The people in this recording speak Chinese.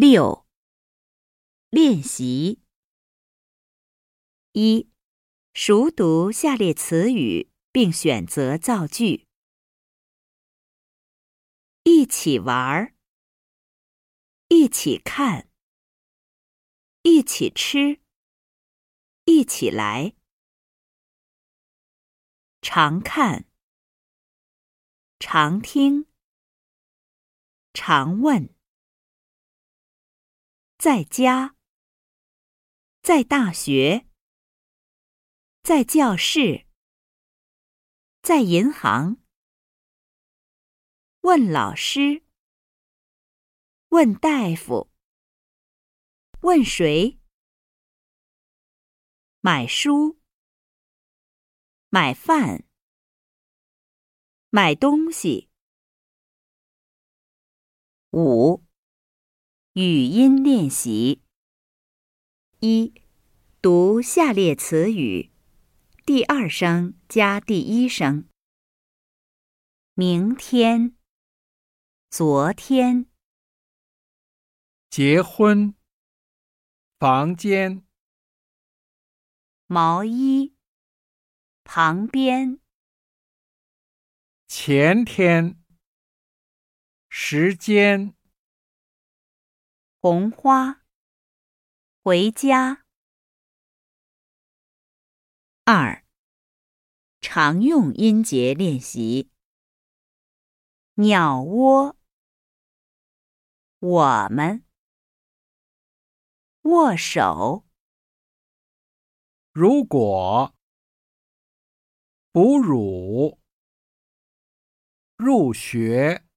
六、练习一、熟读下列词语并选择造句。一起玩儿，一起看，一起吃，一起来。常看，常听，常问。在家，在大学，在教室，在银行，问老师，问大夫，问谁？买书，买饭，买东西。五。语音练习：一、读下列词语，第二声加第一声。明天、昨天、结婚、房间、毛衣、旁边、前天、时间。红花，回家。二，常用音节练习。鸟窝，我们，握手。如果，哺乳，入学。